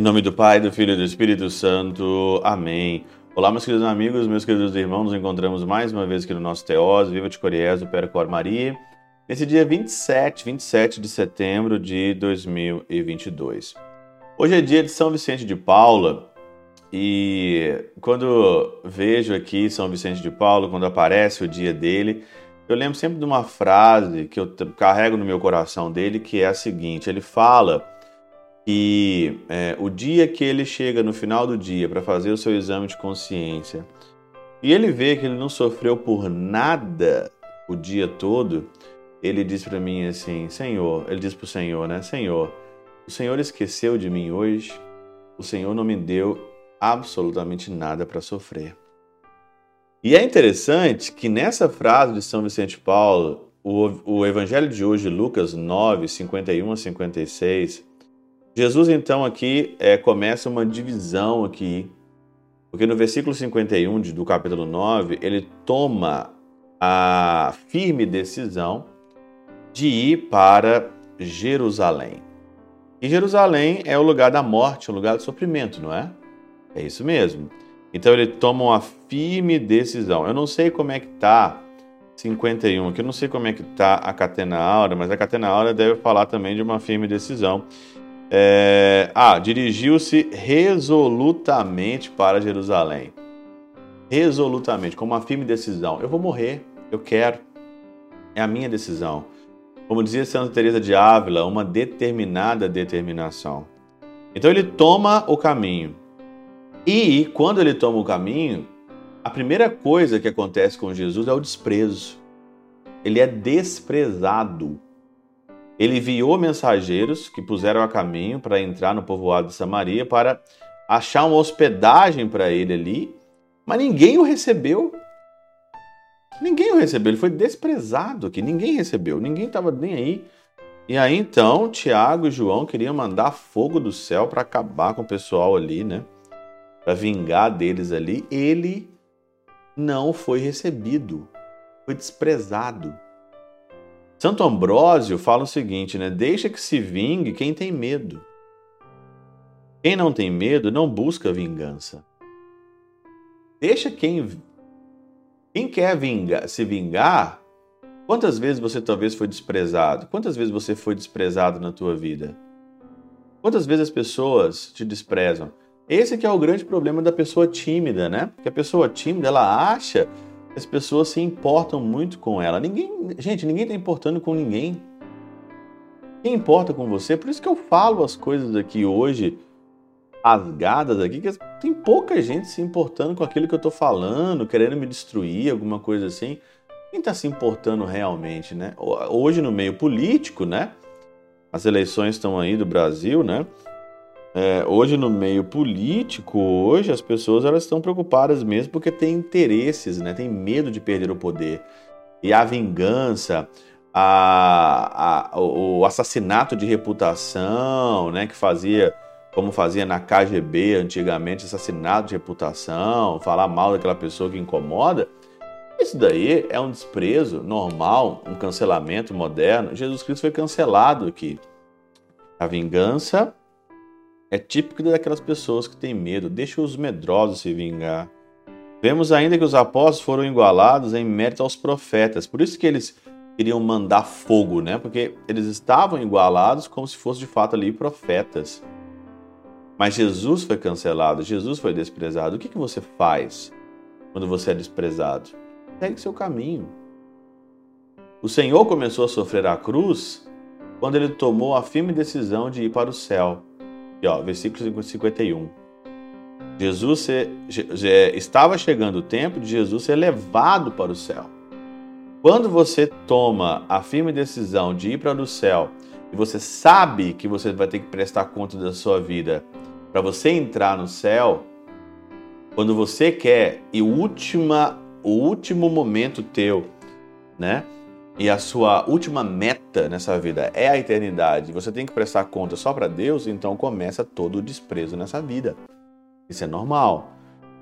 Em nome do Pai, do Filho e do Espírito Santo. Amém. Olá, meus queridos amigos, meus queridos irmãos, nos encontramos mais uma vez aqui no nosso Teós, Viva de Coriés, do Percor Maria, nesse dia 27, 27 de setembro de 2022. Hoje é dia de São Vicente de Paula e quando vejo aqui São Vicente de Paula, quando aparece o dia dele, eu lembro sempre de uma frase que eu carrego no meu coração dele, que é a seguinte: ele fala que é, o dia que ele chega no final do dia para fazer o seu exame de consciência e ele vê que ele não sofreu por nada o dia todo, ele diz para mim assim: Senhor, ele diz para o Senhor, né? Senhor, o Senhor esqueceu de mim hoje, o Senhor não me deu absolutamente nada para sofrer. E é interessante que nessa frase de São Vicente Paulo, o, o Evangelho de hoje, Lucas 9, 51 a 56, Jesus então aqui é, começa uma divisão aqui, porque no versículo 51 do capítulo 9, ele toma a firme decisão de ir para Jerusalém. E Jerusalém é o lugar da morte, o lugar do sofrimento, não é? É isso mesmo. Então ele toma uma firme decisão. Eu não sei como é que tá 51 aqui, eu não sei como é que tá a catena aura, mas a catena aura deve falar também de uma firme decisão. É... Ah, dirigiu-se resolutamente para Jerusalém. Resolutamente, com uma firme decisão. Eu vou morrer, eu quero. É a minha decisão. Como dizia Santa Teresa de Ávila, uma determinada determinação. Então ele toma o caminho. E quando ele toma o caminho, a primeira coisa que acontece com Jesus é o desprezo. Ele é desprezado. Ele enviou mensageiros que puseram a caminho para entrar no povoado de Samaria para achar uma hospedagem para ele ali, mas ninguém o recebeu. Ninguém o recebeu, ele foi desprezado aqui, ninguém recebeu, ninguém estava nem aí. E aí então Tiago e João queriam mandar fogo do céu para acabar com o pessoal ali, né? Para vingar deles ali. Ele não foi recebido, foi desprezado. Santo Ambrósio fala o seguinte, né? Deixa que se vingue quem tem medo. Quem não tem medo não busca vingança. Deixa quem quem quer vingar, se vingar, quantas vezes você talvez foi desprezado? Quantas vezes você foi desprezado na tua vida? Quantas vezes as pessoas te desprezam? Esse que é o grande problema da pessoa tímida, né? Que a pessoa tímida, ela acha as pessoas se importam muito com ela. Ninguém, gente, ninguém está importando com ninguém. Quem importa com você? Por isso que eu falo as coisas aqui hoje rasgadas aqui, que tem pouca gente se importando com aquilo que eu estou falando, querendo me destruir, alguma coisa assim. Quem está se importando realmente, né? Hoje no meio político, né? As eleições estão aí do Brasil, né? É, hoje no meio político, hoje as pessoas elas estão preocupadas mesmo porque têm interesses, né? Tem medo de perder o poder. E a vingança, a, a, o assassinato de reputação, né? Que fazia como fazia na KGB antigamente, assassinato de reputação, falar mal daquela pessoa que incomoda, isso daí é um desprezo normal, um cancelamento moderno. Jesus Cristo foi cancelado aqui. A vingança é típica daquelas pessoas que têm medo, deixa os medrosos se vingar. Vemos ainda que os apóstolos foram igualados em mérito aos profetas, por isso que eles queriam mandar fogo, né? Porque eles estavam igualados como se fossem de fato ali profetas. Mas Jesus foi cancelado, Jesus foi desprezado. O que, que você faz quando você é desprezado? Segue seu caminho. O Senhor começou a sofrer a cruz quando ele tomou a firme decisão de ir para o céu. E, ó, versículo 51. Jesus se, estava chegando o tempo de Jesus ser levado para o céu. Quando você toma a firme decisão de ir para o céu e você sabe que você vai ter que prestar conta da sua vida para você entrar no céu, quando você quer e o, última, o último momento teu, né? E a sua última meta nessa vida é a eternidade, você tem que prestar conta só para Deus, então começa todo o desprezo nessa vida. Isso é normal.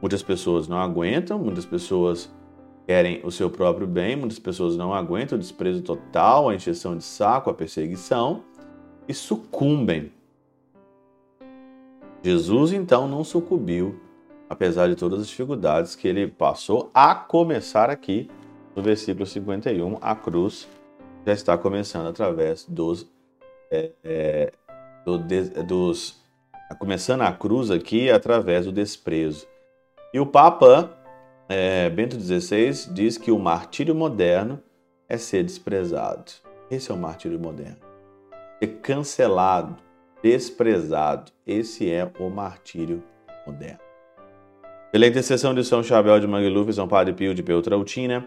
Muitas pessoas não aguentam, muitas pessoas querem o seu próprio bem, muitas pessoas não aguentam o desprezo total, a encheção de saco, a perseguição e sucumbem Jesus então não sucumbiu, apesar de todas as dificuldades que ele passou, a começar aqui no versículo 51, a cruz já está começando através dos, é, é, do, dos começando a cruz aqui através do desprezo. E o Papa é, Bento XVI diz que o martírio moderno é ser desprezado. Esse é o martírio moderno. Ser cancelado, desprezado. Esse é o martírio moderno. Pela intercessão de São Chabel de Mangluf, São Padre Pio de Peltrautina,